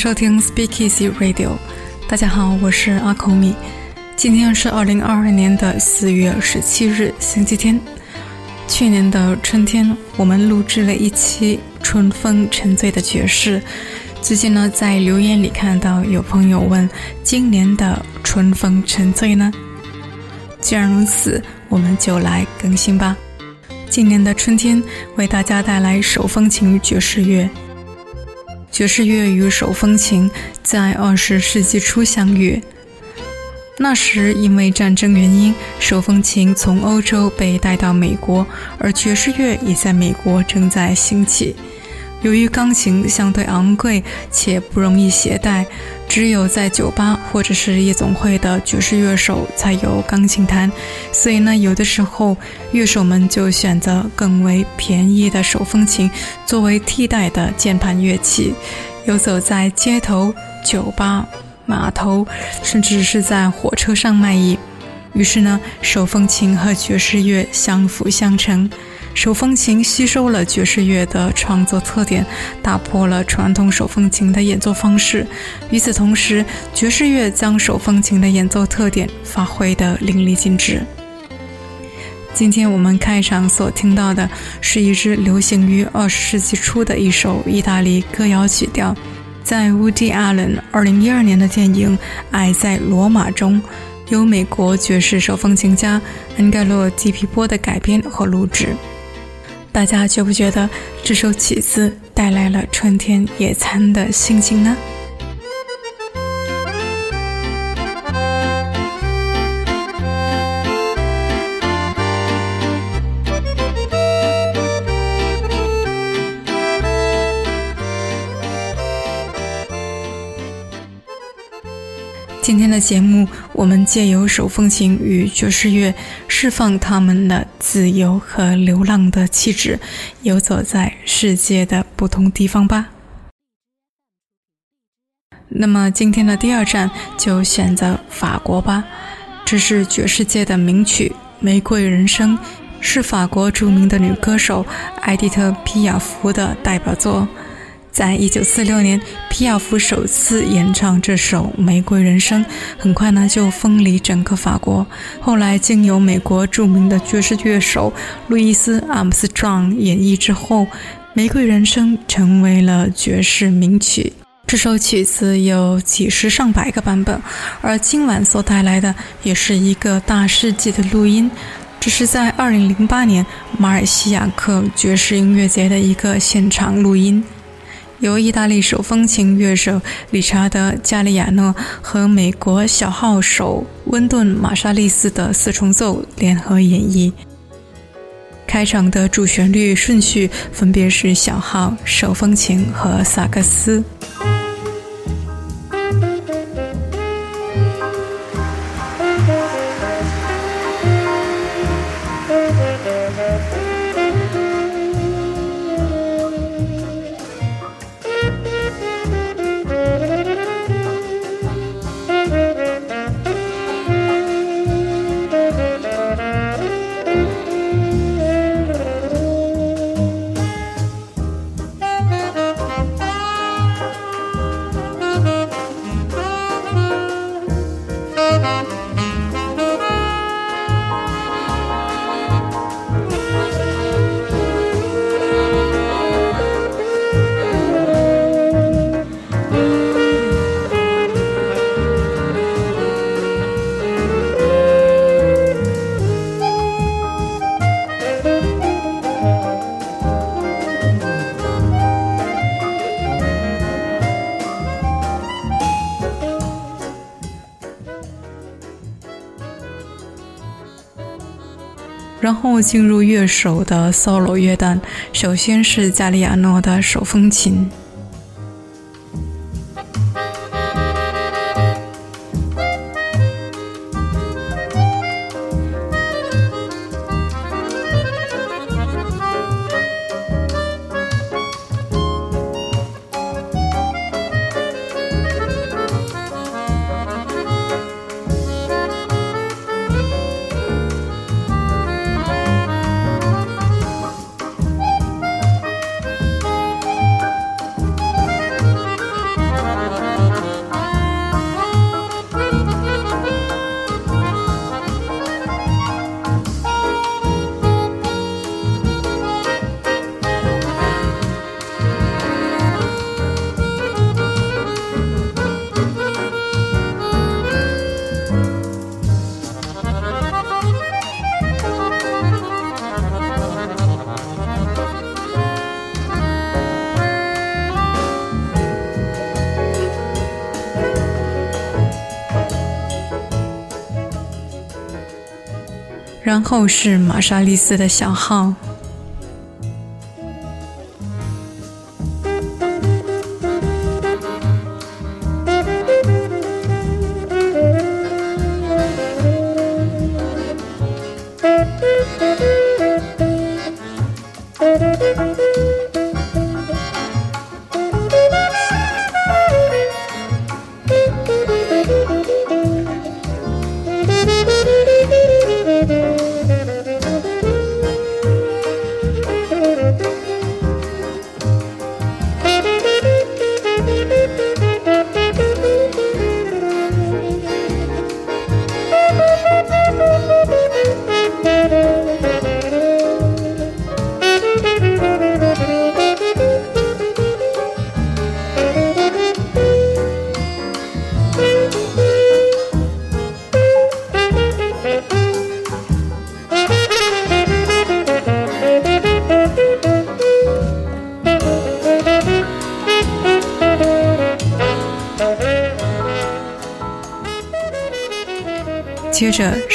收听 Speak Easy Radio。大家好，我是阿口米。今天是二零二二年的四月十七日，星期天。去年的春天，我们录制了一期《春风沉醉的爵士》。最近呢，在留言里看到有朋友问：今年的《春风沉醉》呢？既然如此，我们就来更新吧。今年的春天，为大家带来手风琴爵士乐。爵士乐与手风琴在二十世纪初相遇。那时因为战争原因，手风琴从欧洲被带到美国，而爵士乐也在美国正在兴起。由于钢琴相对昂贵且不容易携带，只有在酒吧或者是夜总会的爵士乐手才有钢琴弹，所以呢，有的时候乐手们就选择更为便宜的手风琴作为替代的键盘乐器，游走在街头、酒吧、码头，甚至是在火车上卖艺。于是呢，手风琴和爵士乐相辅相成。手风琴吸收了爵士乐的创作特点，打破了传统手风琴的演奏方式。与此同时，爵士乐将手风琴的演奏特点发挥得淋漓尽致。今天我们开场所听到的是一支流行于二十世纪初的一首意大利歌谣曲调，在 Woody Allen 二零一二年的电影《爱在罗马》中，由美国爵士手风琴家恩盖洛·迪皮波的改编和录制。大家觉不觉得这首曲子带来了春天野餐的心情呢？今天的节目，我们借由手风琴与爵士乐，释放他们的自由和流浪的气质，游走在世界的不同地方吧。那么今天的第二站就选择法国吧。这是爵士界的名曲《玫瑰人生》，是法国著名的女歌手埃迪特·皮亚福的代表作。在一九四六年，皮亚夫首次演唱这首《玫瑰人生》，很快呢就风靡整个法国。后来经由美国著名的爵士乐手路易斯·阿姆斯壮演绎之后，《玫瑰人生》成为了爵士名曲。这首曲子有几十上百个版本，而今晚所带来的也是一个大世纪的录音，这是在二零零八年马尔西亚克爵士音乐节的一个现场录音。由意大利手风琴乐手理查德·加利亚诺和美国小号手温顿·马沙利斯的四重奏联合演绎。开场的主旋律顺序分别是小号、手风琴和萨克斯。进入乐手的 solo 乐段，首先是加利亚诺的手风琴。后是玛莎丽丝的小号。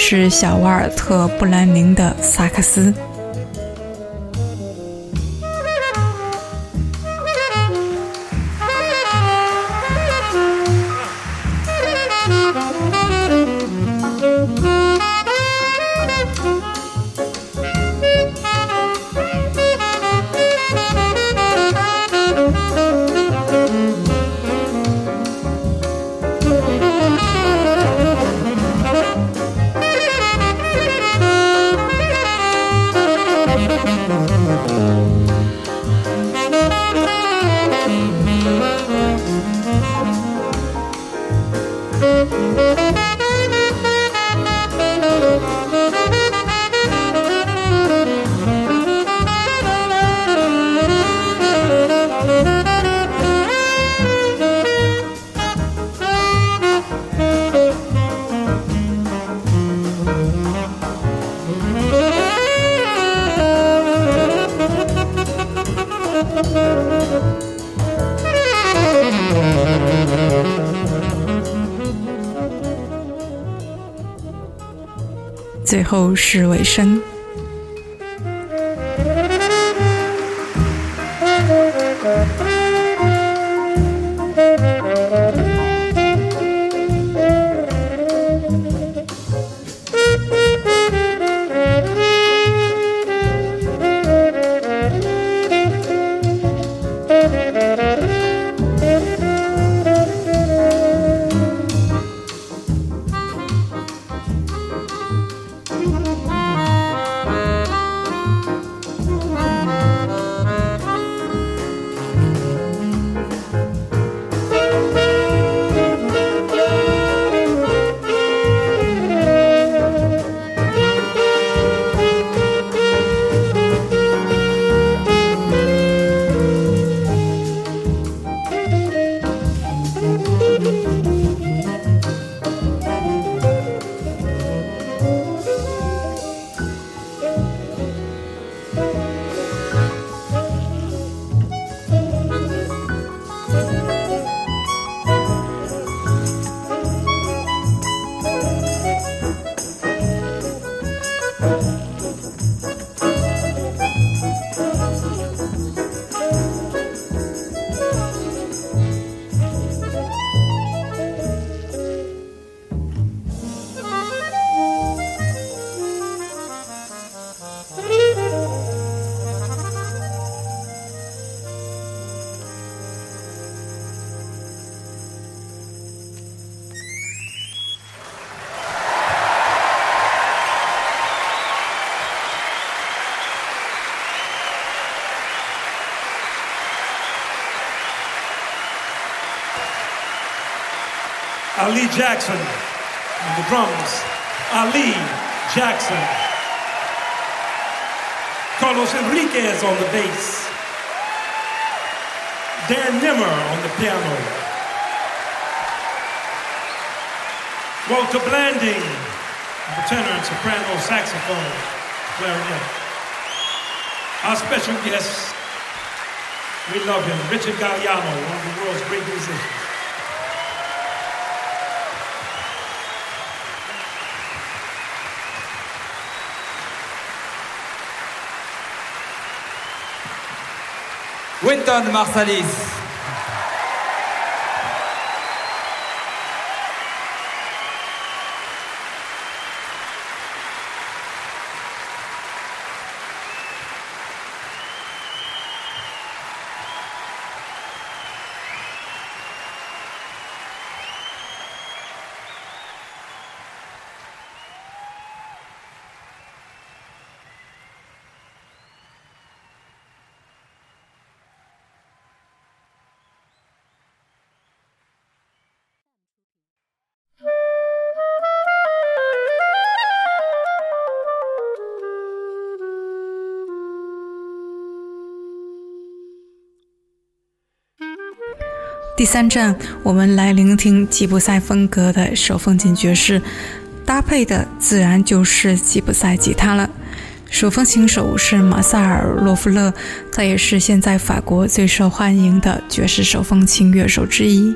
是小瓦尔特·布兰宁的萨克斯。事为生。Ali Jackson on the drums. Ali Jackson. Carlos Enriquez on the bass. Dan Nimmer on the piano. Walter Blanding on the tenor and soprano saxophone, clarinet. Our special guest, we love him, Richard Galliano, one of the world's great musicians. Quentin Marsalis. 第三站，我们来聆听吉普赛风格的手风琴爵士，搭配的自然就是吉普赛吉他了。手风琴手是马萨尔·洛夫勒，他也是现在法国最受欢迎的爵士手风琴乐手之一。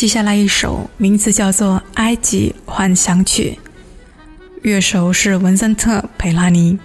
接下来一首名字叫做《埃及幻想曲》，乐手是文森特·佩拉尼。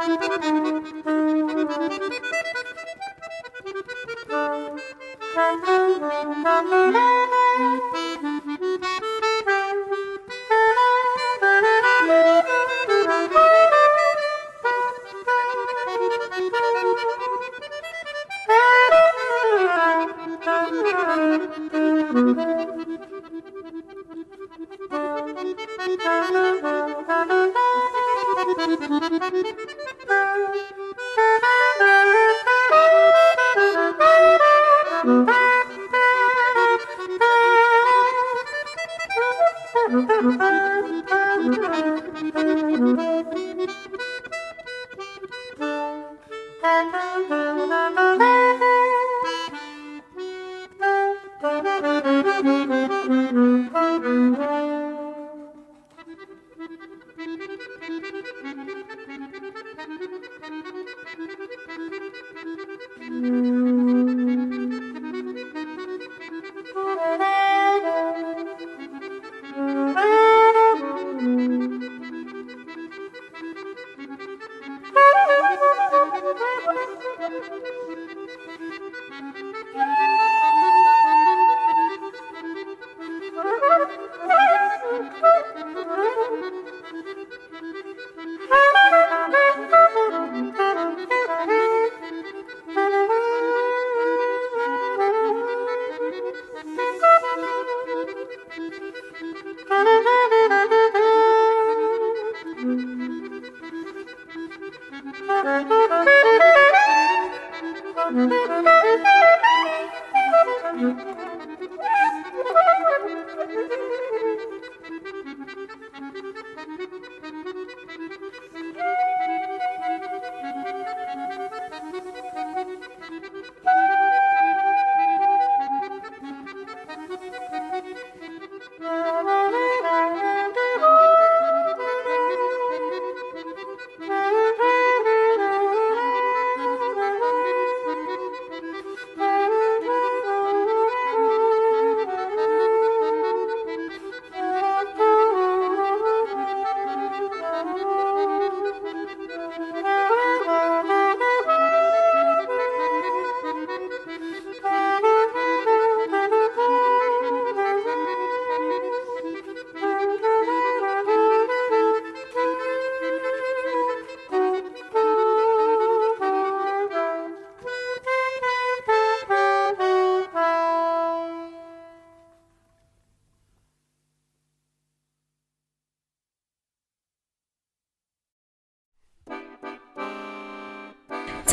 Thank you.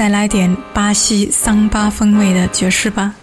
再来点巴西桑巴风味的爵士吧。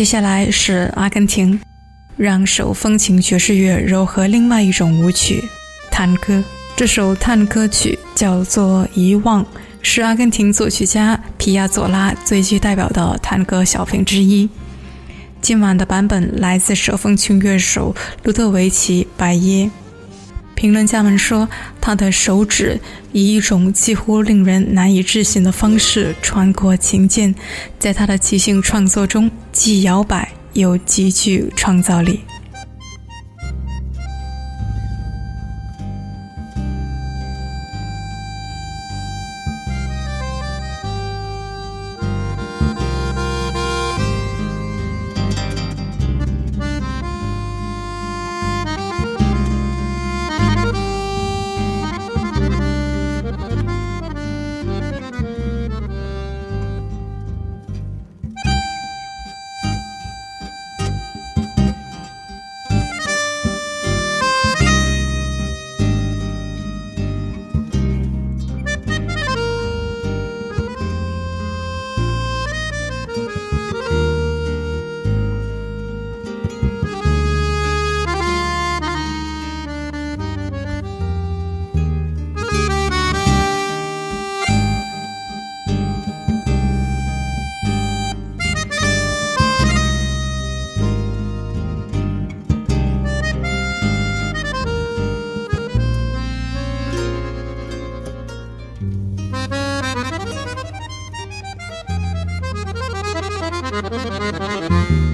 接下来是阿根廷，让手风琴爵士乐柔和另外一种舞曲——探戈。这首探戈曲叫做《遗忘》，是阿根廷作曲家皮亚佐拉最具代表的探戈小品之一。今晚的版本来自手风琴乐手卢特维奇·白耶。评论家们说，他的手指以一种几乎令人难以置信的方式穿过琴键，在他的即兴创作中既摇摆又极具创造力。Música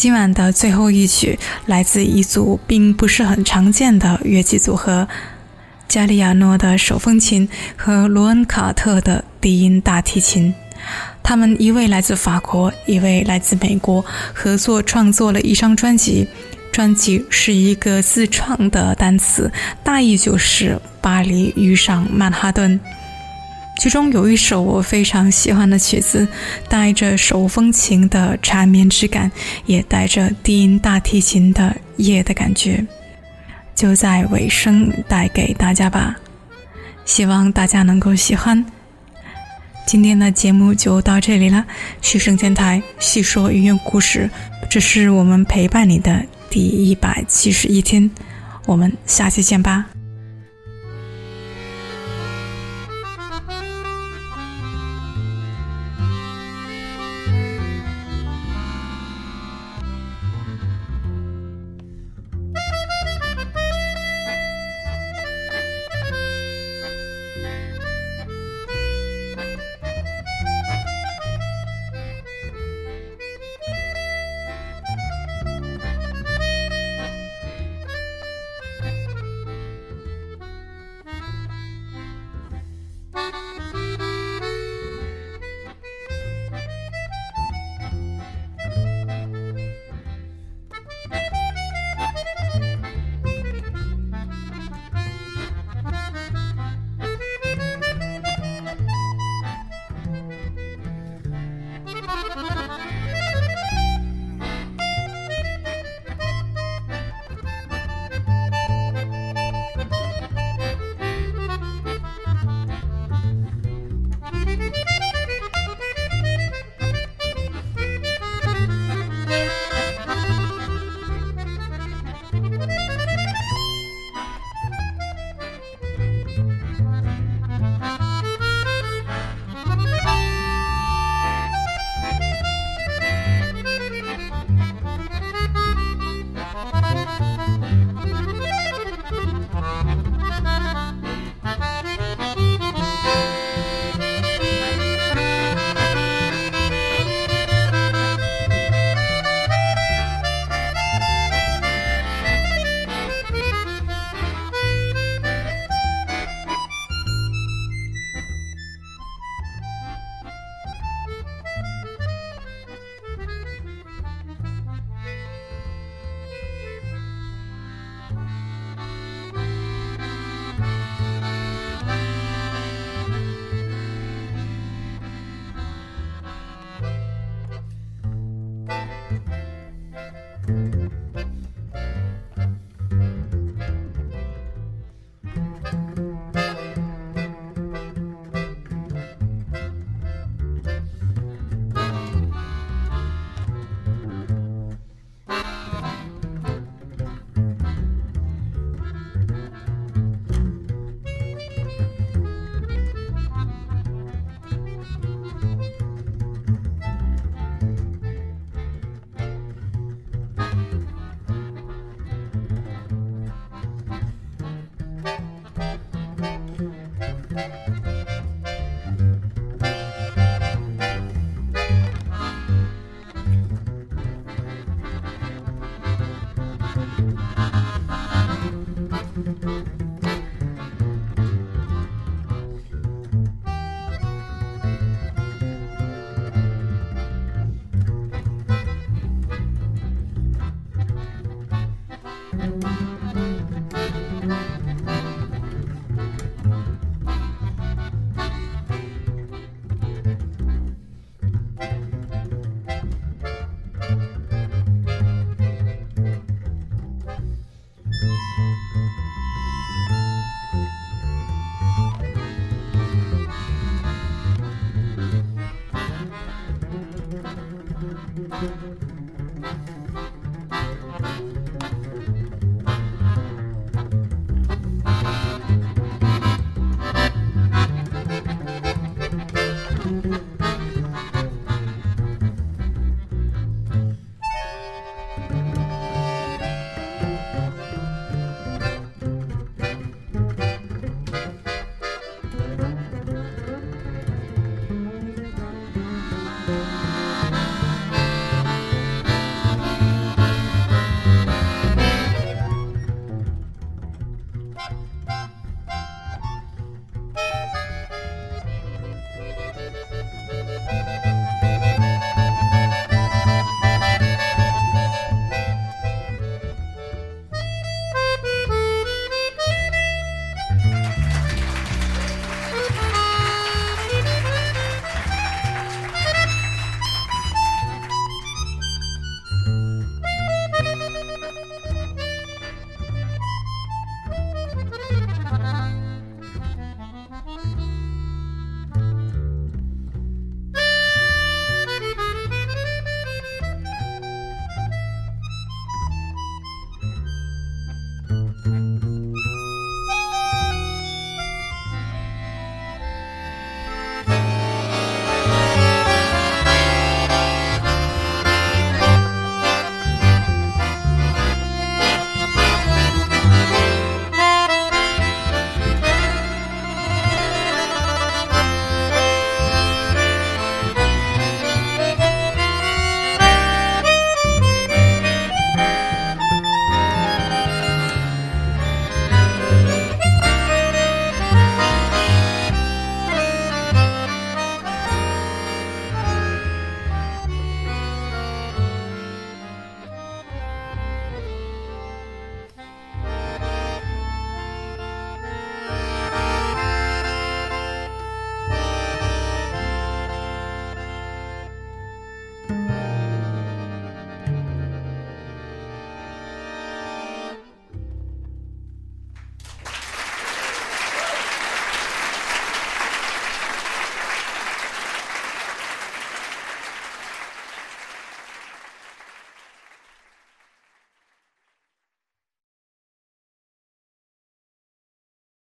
今晚的最后一曲来自一组并不是很常见的乐器组合——加利亚诺的手风琴和罗恩·卡特的低音大提琴。他们一位来自法国，一位来自美国，合作创作了一张专辑。专辑是一个自创的单词，大意就是“巴黎遇上曼哈顿”。其中有一首我非常喜欢的曲子，带着手风琴的缠绵之感，也带着低音大提琴的夜的感觉，就在尾声带给大家吧。希望大家能够喜欢。今天的节目就到这里了，虚声电台细说音乐故事，这是我们陪伴你的第一百七十一天，我们下期见吧。